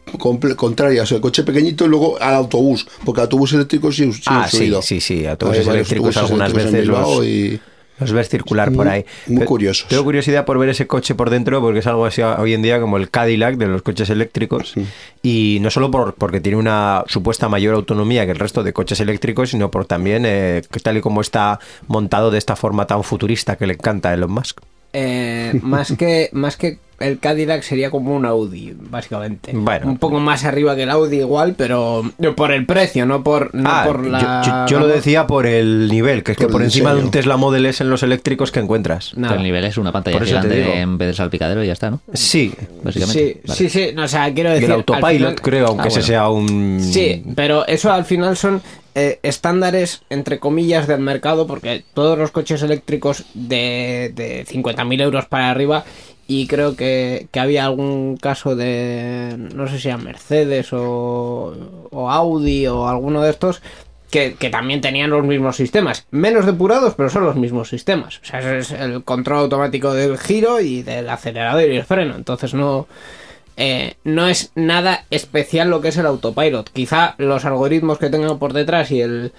contraria, o sea, el coche pequeñito y luego al autobús, porque autobús eléctrico sí, sí Ah, sí, sí, sí, autobuses eléctricos algunas eléctricos veces los, y- los ves circular por Muy- ahí. muy Pero curiosos. Tengo curiosidad por ver ese coche por dentro porque es algo así hoy en día como el Cadillac de los coches eléctricos y no solo por, porque tiene una supuesta mayor autonomía que el resto de coches eléctricos, sino por también eh, tal y como está montado de esta forma tan futurista que le encanta a Elon Musk. Eh, más que más que el Cadillac sería como un Audi, básicamente. Bueno. un poco más arriba que el Audi igual, pero por el precio, no por, no Ah, por la... yo, yo lo decía por el nivel, que es que Por encima de un. Tesla Model S en los eléctricos que encuentras. nada. El nivel es una pantalla digo. en vez del salpicadero y ya está, ¿no? Sí, Básicamente. Sí, Vale. sí, sí, no, o sea, quiero y decir... el autopilot final- creo, aunque Ah, ese sea un... Sí, pero eso al final son eh, estándares, entre comillas, del mercado, porque todos los coches eléctricos de, de 50.000 euros para arriba, y creo que, que había algún caso de, no sé si era Mercedes o, o Audi o alguno de estos, que, que también tenían los mismos sistemas. Menos depurados, pero son los mismos sistemas. O sea, es el control automático del giro y del acelerador y el freno. Entonces no... eh, no es nada especial lo que es el autopilot. Quizá los algoritmos que tengan por detrás y el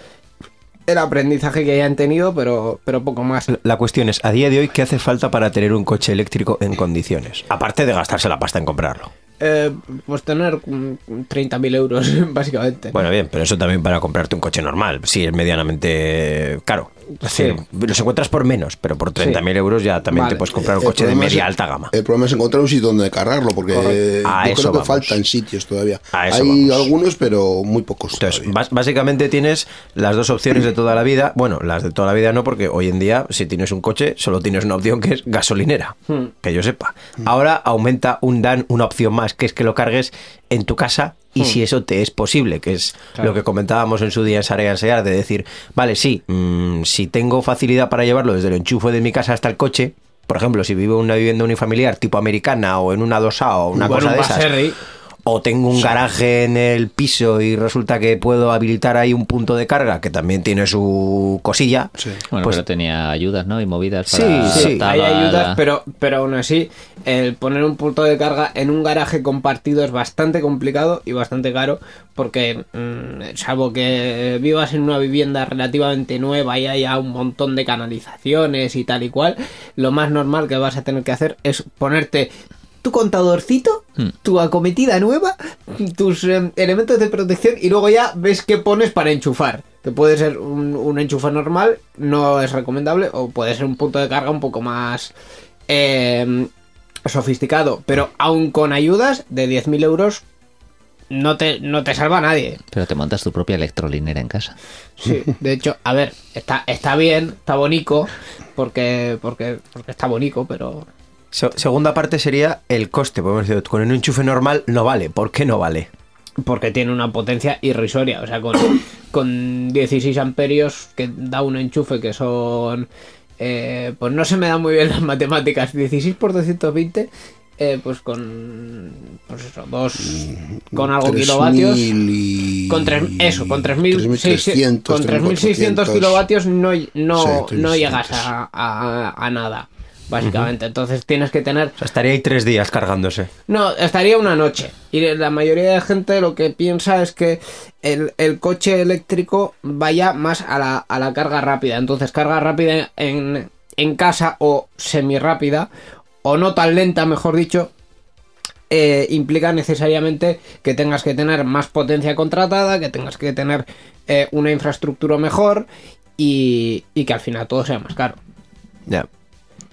el aprendizaje que hayan tenido, pero, pero poco más. La cuestión es, a día de hoy, ¿qué hace falta para tener un coche eléctrico en condiciones? Aparte de gastarse la pasta en comprarlo. Eh, pues tener mm, 30.000 euros, básicamente. Bueno, bien, pero eso también para comprarte un coche normal, sí, es medianamente caro. Decir, los encuentras por menos, pero por 30.000 euros ya también Vale. te puedes comprar un El coche de es- media alta gama. El problema es encontrar un sitio donde cargarlo, porque. A yo eso creo que vamos. faltan sitios todavía. Hay vamos. algunos, pero muy pocos. Entonces, básicamente tienes las dos opciones de toda la vida. Bueno, las de toda la vida no, porque hoy en día, si tienes un coche, solo tienes una opción que es gasolinera, que yo sepa. Ahora aumenta un dan una opción más, que es que lo cargues en tu casa y si eso te es posible, que es lo que comentábamos en su día en Sarea Ensear, de decir, vale, sí, mm, si tengo facilidad para llevarlo desde el enchufe de mi casa hasta el coche, por ejemplo, si vivo en una vivienda unifamiliar tipo americana o en una dosa o una Bueno, cosa de esas. O tengo un garaje en el piso y resulta que puedo habilitar ahí un punto de carga que también tiene su cosilla. Bueno, pues pero tenía ayudas, ¿no? Y movidas Sí, para sí, Sí, hay ayudas, la- pero, pero aún así, el poner un punto de carga en un garaje compartido es bastante complicado y bastante caro, porque mm, salvo que vivas en una vivienda relativamente nueva y haya un montón de canalizaciones y tal y cual, lo más normal que vas a tener que hacer es ponerte tu contadorcito, tu acometida nueva, tus eh, elementos de protección y luego ya ves qué pones para enchufar. Que puede ser un, un enchufe normal, no es recomendable, o puede ser un punto de carga un poco más eh, sofisticado. Pero aún con ayudas de 10.000 euros, no te, no te salva nadie. Pero te montas tu propia electrolinera en casa. Sí, de hecho, a ver, está, está bien, está bonito, porque, porque, porque está bonito, pero Se- segunda parte sería el coste. Podemos decir, con un enchufe normal no vale. ¿Por qué no vale? porque tiene una potencia irrisoria. O sea, con, con 16 amperios que da un enchufe que son... eh, pues no se me dan muy bien las matemáticas. 16 por 220, eh, pues con... Pues eso, dos... Con algo 3.000 kilovatios. y- Con tres, eso, con 3.600 con 3.600 kilovatios no, no, Sí, no 3.600. llegas a, a- a nada, básicamente. Entonces tienes que tener O sea, estaría ahí tres días cargándose. no, estaría una noche. Y la mayoría de gente lo que piensa es que el, el coche eléctrico vaya más a la, a la carga rápida. Entonces, carga rápida en, en casa o semi rápida, o no tan lenta, mejor dicho, eh, implica necesariamente que tengas que tener más potencia contratada, que tengas que tener eh, una infraestructura mejor y, y que al final todo sea más caro. Ya.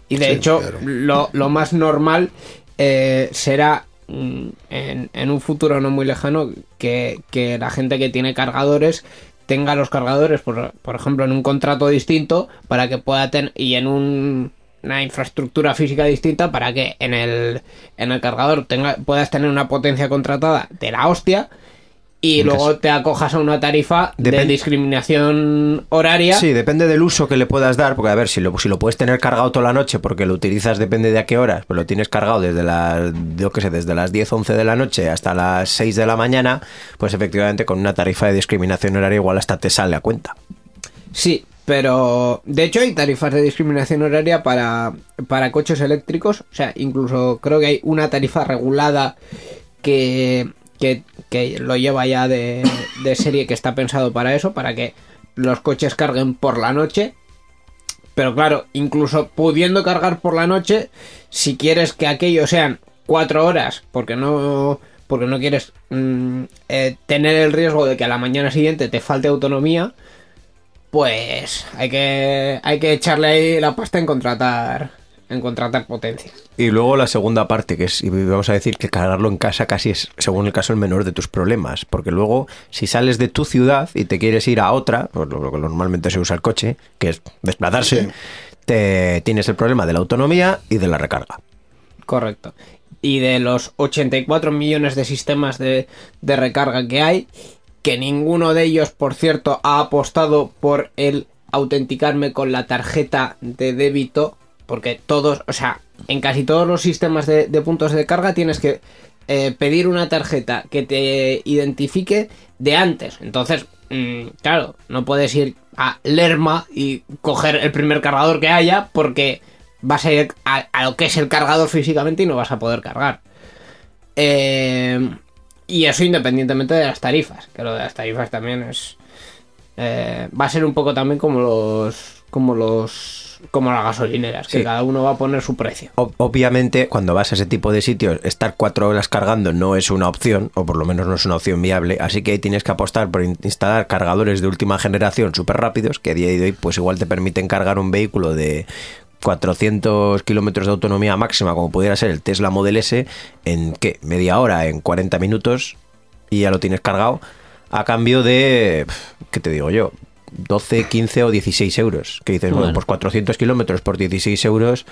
Y de Sí, hecho, claro. lo, lo más normal eh, será mm, en, en un futuro no muy lejano que, que la gente que tiene cargadores tenga los cargadores, por, por ejemplo, en un contrato distinto para que pueda tener y en un- una infraestructura física distinta para que en el, en el cargador tenga, puedas tener una potencia contratada de la hostia y luego te acojas a una tarifa de discriminación horaria. Sí, depende del uso que le puedas dar, porque a ver, si lo, si lo puedes tener cargado toda la noche porque lo utilizas depende de a qué horas, pues lo tienes cargado desde las, yo qué sé, desde las 10, 11 de la noche hasta las 6 de la mañana, pues efectivamente con una tarifa de discriminación horaria igual hasta te sale a cuenta. Sí, pero de hecho hay tarifas de discriminación horaria para, para coches eléctricos. O sea, incluso creo que hay una tarifa regulada que, que, que lo lleva ya de, de serie que está pensado para eso, para que los coches carguen por la noche. Pero claro, incluso pudiendo cargar por la noche, si quieres que aquello sean cuatro horas, porque no, porque no quieres mm, eh, tener el riesgo de que a la mañana siguiente te falte autonomía, pues hay que, hay que echarle ahí la pasta en contratar, en contratar potencia. Y luego la segunda parte, que es, y vamos a decir que cargarlo en casa casi es, según el caso, el menor de tus problemas. Porque luego, si sales de tu ciudad y te quieres ir a otra, pues lo, lo que normalmente se usa el coche, que es desplazarse, Sí. te, tienes el problema de la autonomía y de la recarga. Correcto. Y de los 84 millones de sistemas de, de recarga que hay, que ninguno de ellos, por cierto, ha apostado por el autenticarme con la tarjeta de débito, porque todos, o sea, en casi todos los sistemas de, puntos de carga tienes que eh, pedir una tarjeta que te identifique de antes. Entonces, mm, claro, no puedes ir a Lerma y coger el primer cargador que haya porque vas a ir a, a lo que es el cargador físicamente y no vas a poder cargar. Eh, y eso independientemente de las tarifas, que lo de las tarifas también es, eh, va a ser un poco también como los como los como las gasolineras, que cada uno va a poner su precio. Ob- Obviamente, cuando vas a ese tipo de sitios, estar cuatro horas cargando no es una opción, o por lo menos no es una opción viable, así que tienes que apostar por in- instalar cargadores de última generación súper rápidos, que a día de hoy pues igual te permiten cargar un vehículo de 400 kilómetros de autonomía máxima, como pudiera ser el Tesla Model S, en ¿qué? Media hora, en 40 minutos, y ya lo tienes cargado, a cambio de, ¿qué te digo yo? 12, 15 o 16 euros. Que dices, bueno, Bueno. pues 400 kilómetros por 16 euros,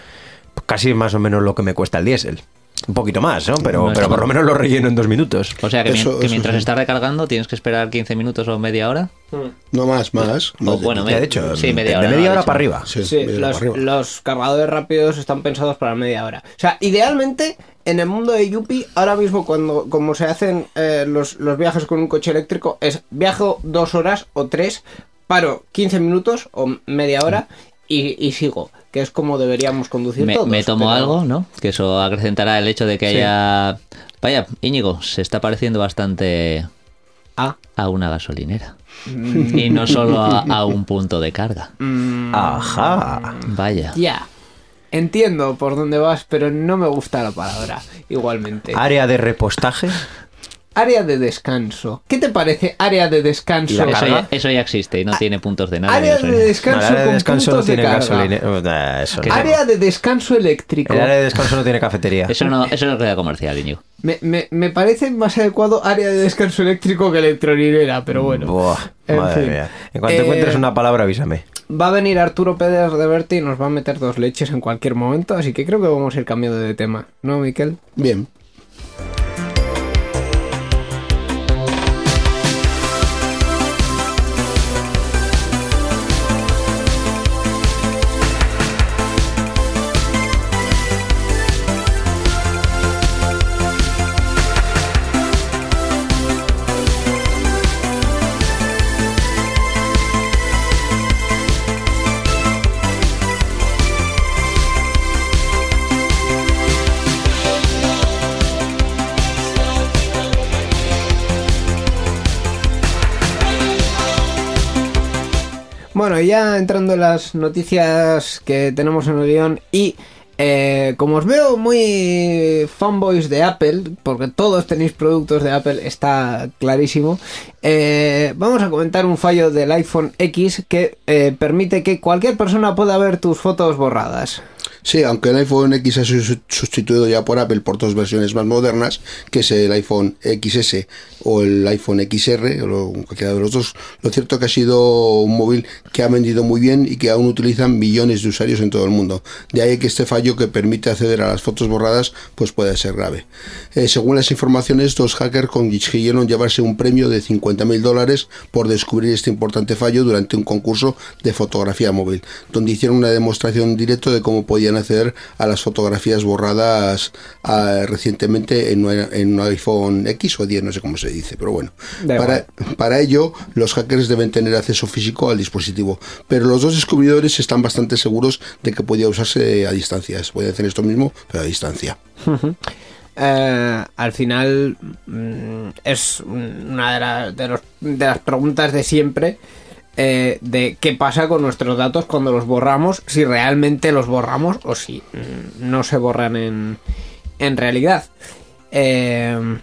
pues casi más o menos lo que me cuesta el diésel. Un poquito más, ¿no? Pero, No pero por lo menos lo relleno en dos minutos. O sea que, mi- Eso- que eso mientras sí. está recargando tienes que esperar 15 minutos o media hora. No más, más. O, más de- bueno, me- de hecho, sí, de- media de hora. media no, hora de para arriba. Sí, Sí, media los, para arriba. los cargadores rápidos están pensados para media hora. O sea, idealmente, en el mundo de Yuppie, ahora mismo cuando como se hacen eh, los, los viajes con un coche eléctrico, es viajo dos horas o tres, paro 15 minutos o media hora y, y sigo, que es como deberíamos conducir Me, todos. me tomo pero- algo, ¿no? Que eso acrecentará el hecho de que Sí. haya... Vaya, Íñigo, se está pareciendo bastante Ah, a una gasolinera. y no solo a, a un punto de carga. mm, Ajá. Vaya. ya. Entiendo por dónde vas, pero no me gusta la palabra, igualmente. Área de repostaje. Área de descanso. ¿Qué te parece área de descanso? ¿La Eso ya, eso ya existe y no tiene puntos de nada. Área de descanso No, el área de con descanso no puntos de tiene gasolina. Eh, Eso Que no. Área de descanso eléctrico. El área de descanso no tiene cafetería. Eso no, eso no es realidad comercial, Íñigo. Me, me- me parece más adecuado área de descanso eléctrico que electrolinera, pero bueno. Buah, En madre fin. mía. En cuanto Eh, encuentres una palabra, avísame. Va a venir Arturo Pérez de Berti y nos va a meter dos leches en cualquier momento, así que creo que vamos a ir cambiando de tema, ¿no, Miquel? Bien. Bueno, ya entrando en las noticias que tenemos en el guion y eh, como os veo muy fanboys de Apple, porque todos tenéis productos de Apple, está clarísimo, eh, vamos a comentar un fallo del iPhone X que eh, permite que cualquier persona pueda ver tus fotos borradas. Sí, aunque el iPhone X ha sido su- sustituido ya por Apple por dos versiones más modernas, que es el iPhone XS o el iPhone XR, o cualquiera de los dos, lo cierto es que ha sido un móvil que ha vendido muy bien y que aún utilizan millones de usuarios en todo el mundo. De ahí que este fallo que permite acceder a las fotos borradas pues puede ser grave. Eh, según las informaciones, dos hackers consiguieron llevarse un premio de 50.000 dólares por descubrir este importante fallo durante un concurso de fotografía móvil, donde hicieron una demostración directo de cómo podían acceder a las fotografías borradas ah, recientemente en, un- en un iPhone X o 10, no sé cómo se dice, pero bueno. Para, para ello, los hackers deben tener acceso físico al dispositivo, pero los dos descubridores están bastante seguros de que podía usarse a distancia. Se puede hacer esto mismo, pero a distancia. Eh, al final mm, es una de, las- de los- de las preguntas de siempre eh, de qué pasa con nuestros datos cuando los borramos, si realmente los borramos o si mm, no se borran en, en realidad. Eh,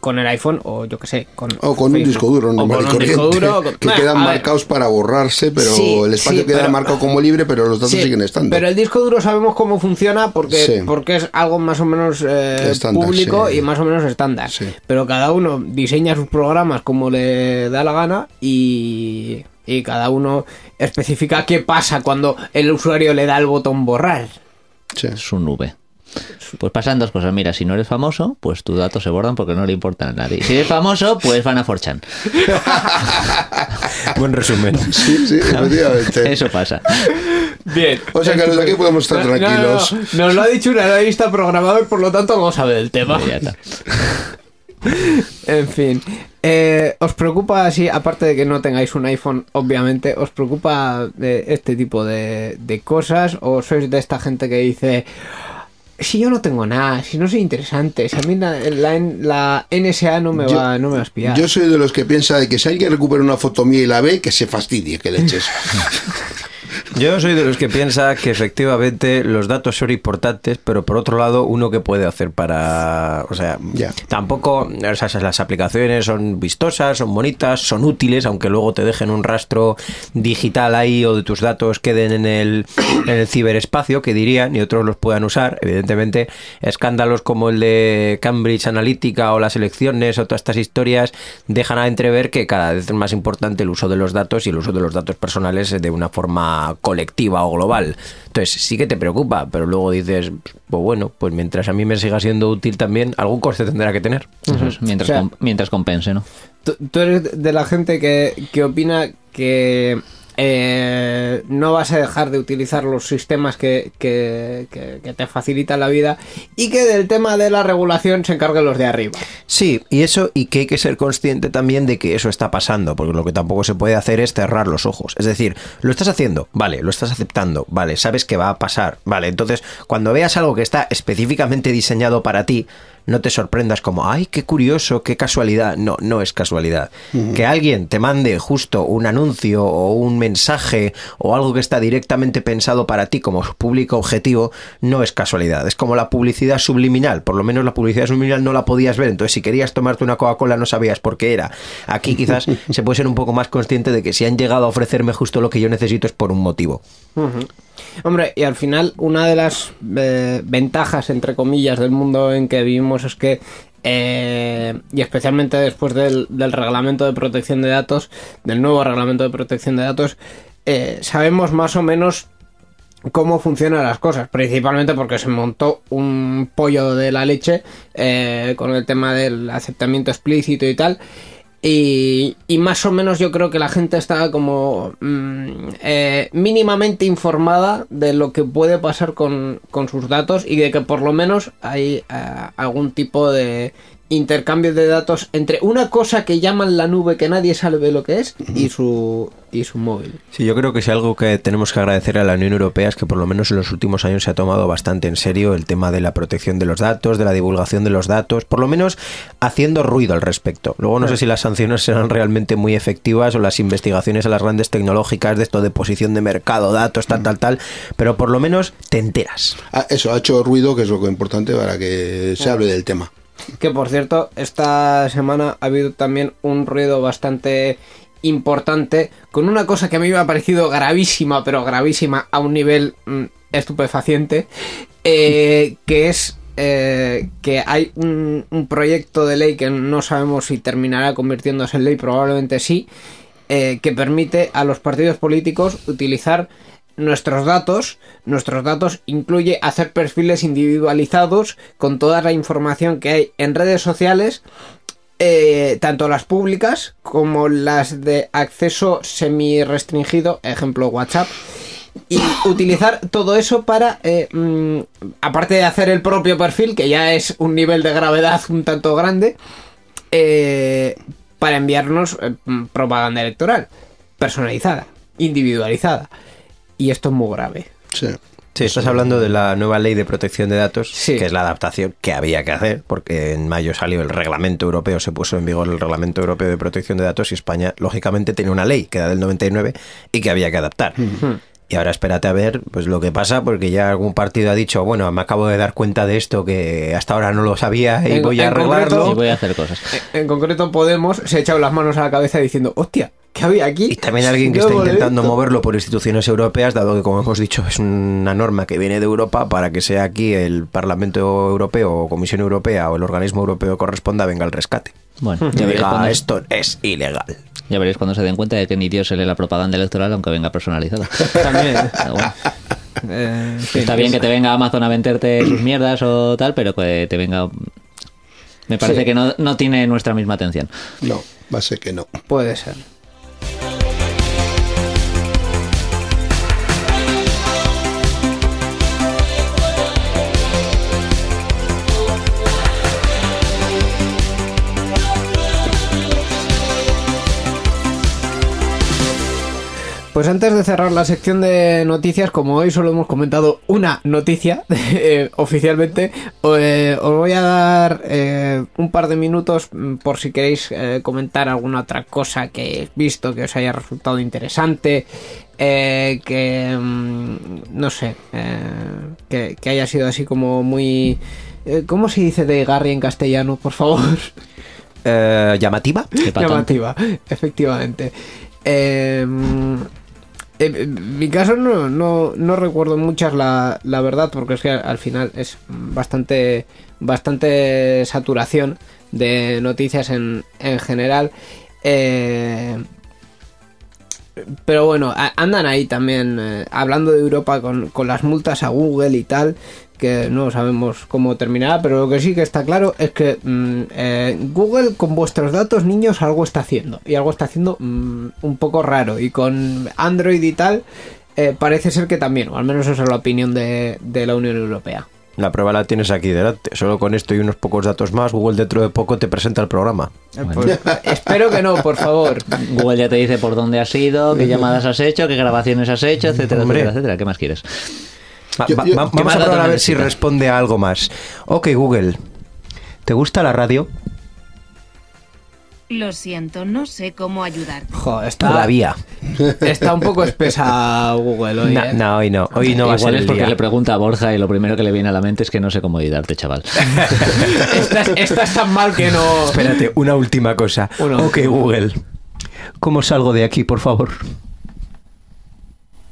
con el iPhone o yo que sé, con, O con un disco duro normal con un disco duro, con- que Bueno, quedan marcados para borrarse, pero Sí, el espacio sí, queda pero- marcado como libre, pero los datos Sí, siguen estando. Pero el disco duro sabemos cómo funciona porque, Sí. porque es algo más o menos eh, Estándar, público sí. y más o menos estándar. Sí. Pero cada uno diseña sus programas como le da la gana y, y cada uno especifica qué pasa cuando el usuario le da el botón borrar. Sí. Es un nube. Pues pasan dos cosas. Mira, si no eres famoso, pues tus datos se borran porque no le importan a nadie. Si eres famoso, pues van a Forchan. Buen resumen. Sí, sí, efectivamente. Eso pasa. Bien. O sea que los de aquí podemos estar No, no, tranquilos. no, Nos lo ha dicho un analista programador, por lo tanto no sabe del tema. Ya está. En fin, eh, ¿os preocupa así, aparte de que no tengáis un iPhone, obviamente, ¿os preocupa de este tipo de, de cosas? ¿O sois de esta gente que dice, si yo no tengo nada, si no soy interesante, si a mí la, la, la NSA no me, Yo- va, no me va a espiar. Yo soy de los que piensa de que si alguien recupera una foto mía y la ve, que se fastidie, que le eches. Yo soy de los que piensa que efectivamente los datos son importantes, pero por otro lado, uno que puede hacer para. O sea, tampoco. O sea, las aplicaciones son vistosas, son bonitas, son útiles, aunque luego te dejen un rastro digital ahí o de tus datos queden en el, en el ciberespacio, que dirían, y otros los puedan usar. Evidentemente, escándalos como el de Cambridge Analytica o las elecciones o todas estas historias dejan a entrever que cada vez es más importante el uso de los datos y el uso de los datos personales de una forma colectiva o global. Entonces, sí que te preocupa, pero luego dices, pues bueno, pues mientras a mí me siga siendo útil también, algún coste tendrá que tener. Eso es, mientras, O sea- com- mientras compense, ¿no? Tú, tú eres de la gente que, que opina que eh, no vas a dejar de utilizar los sistemas que, que- te facilitan la vida y que del tema de la regulación se encarguen los de arriba. Sí, y eso, y que hay que ser consciente también de que eso está pasando, porque lo que tampoco se puede hacer es cerrar los ojos. Es decir, lo estás haciendo, vale, lo estás aceptando, vale, sabes que va a pasar, vale. Entonces, cuando veas algo que está específicamente diseñado para ti, no te sorprendas como, ay, qué curioso, qué casualidad. No, no es casualidad. Que alguien te mande justo un anuncio o un mensaje o algo que está directamente pensado para ti como público objetivo, no es casualidad. Es como la publicidad subliminal. Por lo menos la publicidad subliminal no la podías ver. Entonces, si querías tomarte una Coca-Cola, no sabías por qué era. Aquí quizás se puede ser un poco más consciente de que si han llegado a ofrecerme justo lo que yo necesito es por un motivo. Hombre, y al final una de las eh, ventajas, entre comillas, del mundo en que vivimos es que, eh, y especialmente después del, reglamento de protección de datos, del nuevo reglamento de protección de datos, eh, sabemos más o menos cómo funcionan las cosas, principalmente porque se montó un pollo de la leche eh, con el tema del aceptamiento explícito y tal. Y, más o menos yo creo que la gente está como mm, eh, mínimamente informada de lo que puede pasar con, con sus datos y de que por lo menos hay eh, algún tipo de intercambio de datos entre una cosa que llaman la nube que nadie sabe lo que es y su, y su móvil. Sí, yo creo que si algo que tenemos que agradecer a la Unión Europea es que por lo menos en los últimos años se ha tomado bastante en serio el tema de la protección de los datos, de la divulgación de los datos, por lo menos haciendo ruido al respecto. Luego no sé si las sanciones serán realmente muy efectivas o las investigaciones a las grandes tecnológicas de esto de posición de mercado, datos, tal, tal, tal, pero por lo menos te enteras. Ah, Eso ha hecho ruido, que es lo que importante para que se hable del tema. Que por cierto, esta semana ha habido también un ruido bastante importante con una cosa que a mí me ha parecido gravísima, pero gravísima a un nivel mm, estupefaciente, eh, que es eh, que hay un, un proyecto de ley que no sabemos si terminará convirtiéndose en ley, probablemente sí, eh, que permite a los partidos políticos utilizar nuestros datos. Nuestros datos incluye hacer perfiles individualizados con toda la información que hay en redes sociales, eh, tanto las públicas como las de acceso semi restringido, ejemplo WhatsApp. Y utilizar todo eso para, eh, mm, aparte de hacer el propio perfil, que ya es un nivel de gravedad un tanto grande, eh, para enviarnos eh, mm, propaganda electoral, personalizada, individualizada. Y esto es muy grave. Sí. Sí, estás hablando de la nueva ley de protección de datos, Sí. que es la adaptación que había que hacer, porque en mayo salió el reglamento europeo, se puso en vigor el reglamento europeo de protección de datos y España, lógicamente, tenía una ley que era del 99 y que había que adaptar. Y ahora espérate a ver pues lo que pasa, porque ya algún partido ha dicho, bueno, me acabo de dar cuenta de esto que hasta ahora no lo sabía y En- voy a en arreglarlo. concreto- Y voy a hacer cosas. En concreto, Podemos se ha echado las manos a la cabeza diciendo, hostia, ¿qué había aquí? Y también alguien que No está intentando visto". moverlo por instituciones europeas, dado que, como hemos dicho, es una norma que viene de Europa para que sea aquí el Parlamento Europeo o Comisión Europea o el organismo europeo corresponda venga al rescate. Bueno, ya veréis, diga, cuando, esto es ilegal. ya veréis cuando se den cuenta de que ni Dios se lee la propaganda electoral aunque venga personalizada. También. Bueno, Eh, está bien que te venga Amazon a venderte sus mierdas o tal, pero que te venga... Me parece Sí. que no, no tiene nuestra misma atención. No, va a ser que no. Puede ser. Pues antes de cerrar la sección de noticias, como hoy solo hemos comentado una noticia eh, oficialmente, eh, os voy a dar eh, un par de minutos mm, por si queréis comentar alguna otra cosa que hayáis visto que os haya resultado interesante, eh, que mm, no sé, que, que haya sido así como muy... ¿Cómo se dice de Garry en castellano, por favor? ¿Llamativa? Llamativa, efectivamente. Eh, en mi caso no, no, no recuerdo muchas la, la verdad, porque es que al final es bastante, bastante saturación de noticias en, en general. Eh, pero bueno, andan ahí también eh, hablando de Europa con, con las multas a Google y tal, que no sabemos cómo terminará, pero lo que sí que está claro es que mm, eh, Google con vuestros datos, niños, algo está haciendo. Y algo está haciendo mm, un poco raro. Y con Android y tal, eh, parece ser que también, o al menos esa es la opinión de, de la Unión Europea. La prueba la tienes aquí delante. Solo con esto y unos pocos datos más, Google dentro de poco te presenta el programa. Pues, espero que no, por favor. Google ya te dice por dónde has ido, qué llamadas has hecho, qué grabaciones has hecho, etcétera, Hombre. etcétera, etcétera. ¿Qué más quieres? Va- Yo- va- yo- va- ¿Qué vamos a probar a ver si responde a algo más. Ok, Google. ¿Te gusta la radio? Lo siento, no sé cómo ayudarte. Jo, está, Todavía. está un poco espesa Google hoy. No, ¿eh? no, hoy no. Hoy no va a ser es el porque día. le pregunta a Borja y lo primero que le viene a la mente es que no sé cómo ayudarte, chaval. Estás, estás tan mal que no. Espérate, una última cosa. Ok, Google. ¿Cómo salgo de aquí, por favor?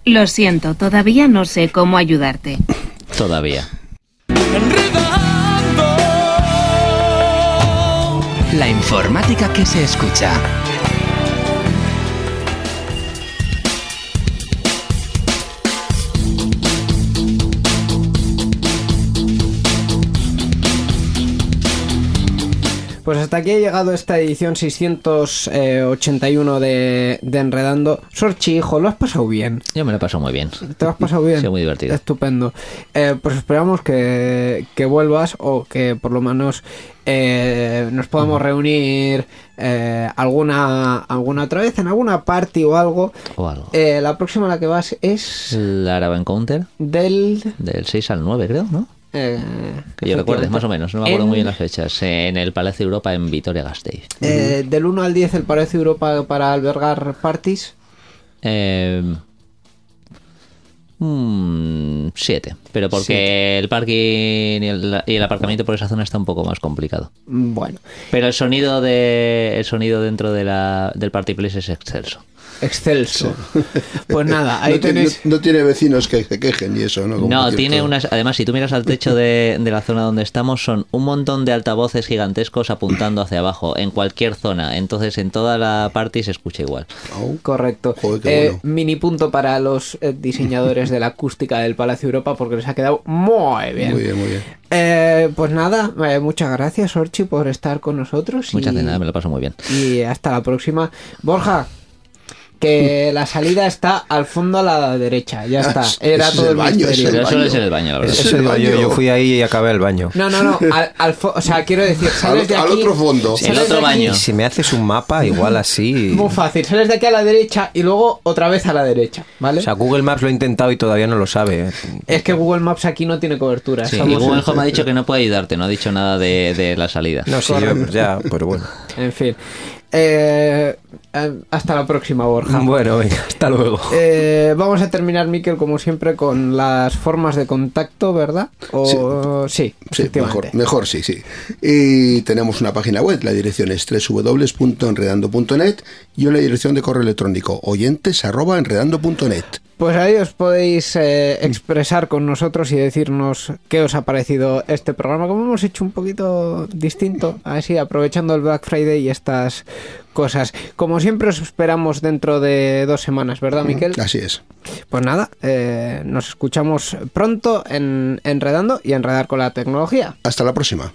Lo siento, todavía no sé cómo ayudarte. Todavía. La informática que se escucha. Pues hasta aquí ha llegado esta edición 681 de, de Enredando. Sorchi, hijo, ¿lo has pasado bien? Yo me lo he pasado muy bien. ¿Te lo has pasado bien? Sí, muy divertido. Estupendo. Eh, pues esperamos que, que vuelvas o que por lo menos eh, nos podamos reunir eh, alguna, alguna otra vez en alguna party o algo. O algo. Eh, la próxima a la que vas es El Arab Encounter del... del 6 al 9, creo, ¿no? Eh, Que yo recuerde, más o menos, no me acuerdo en- muy bien las fechas. En el Palacio Europa en Vitoria-Gasteiz. eh, Del 1 al 10 el Palacio Europa para albergar parties. Eh, mm, siete. Pero porque el parking y el, y el aparcamiento por esa zona está un poco más complicado. Bueno, Pero el sonido de el sonido dentro de la, del party place es excelso. Excelso. Pues nada, ahí no, tiene- tenéis... no- no tiene vecinos que se quejen y eso, ¿no? Como No, cierto- tiene unas. Además, si tú miras al techo de, de la zona donde estamos, son un montón de altavoces gigantescos apuntando hacia abajo, en cualquier zona. Entonces, en toda la party se escucha igual. Au. Correcto. Joder, qué Eh, bueno. Mini punto para los eh, diseñadores de la acústica del Palacio Europa porque les ha quedado muy bien. Muy bien, muy bien. Eh, pues nada, eh, muchas gracias Orchi por estar con nosotros. Muchas y, nada, me lo paso muy bien. y hasta la próxima. Borja, que la salida está al fondo a la derecha. Ya está. Era todo el baño, misterio. es eso es el baño, la verdad. Es el yo, baño. yo fui ahí y acabé el baño. No, no, no. Al, al fo- o sea, quiero decir, sales de Al- aquí. al otro fondo. El otro de baño. Si me haces un mapa, igual así. Muy fácil. Sales de aquí a la derecha y luego otra vez a la derecha. ¿Vale? O sea, Google Maps lo ha intentado y todavía no lo sabe. ¿eh? Es que Google Maps aquí no tiene cobertura. Sí, y Google Home ha dicho que no puede ayudarte, no ha dicho nada de, de la salida. No, sí, yo, ya, pero bueno. En fin. Eh, hasta la próxima, Borja. Bueno, venga, hasta luego. Eh, vamos a terminar, Miquel, como siempre, con las formas de contacto, ¿verdad? O, sí, Sí, mejor, mejor, sí, sí. Y tenemos una página web, la dirección es www.enredando.net y una dirección de correo electrónico oyentes@enredando.net. Pues ahí os podéis eh, expresar con nosotros y decirnos qué os ha parecido este programa, como hemos hecho un poquito distinto, así aprovechando el Black Friday y estas cosas. Como siempre os esperamos dentro de dos semanas, ¿verdad, Miquel? Así es. Pues nada, eh, nos escuchamos pronto en Enredando y Enredar con la Tecnología. Hasta la próxima.